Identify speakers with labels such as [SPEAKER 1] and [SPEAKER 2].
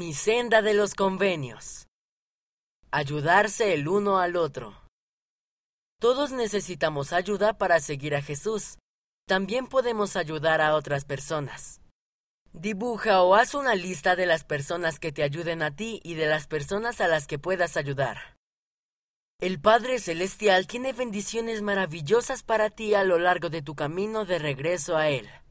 [SPEAKER 1] mi senda de los convenios. Ayudarse el uno al otro. Todos necesitamos ayuda para seguir a Jesús. También podemos ayudar a otras personas. Dibuja o haz una lista de las personas que te ayuden a ti y de las personas a las que puedas ayudar. El Padre Celestial tiene bendiciones maravillosas para ti a lo largo de tu camino de regreso a Él.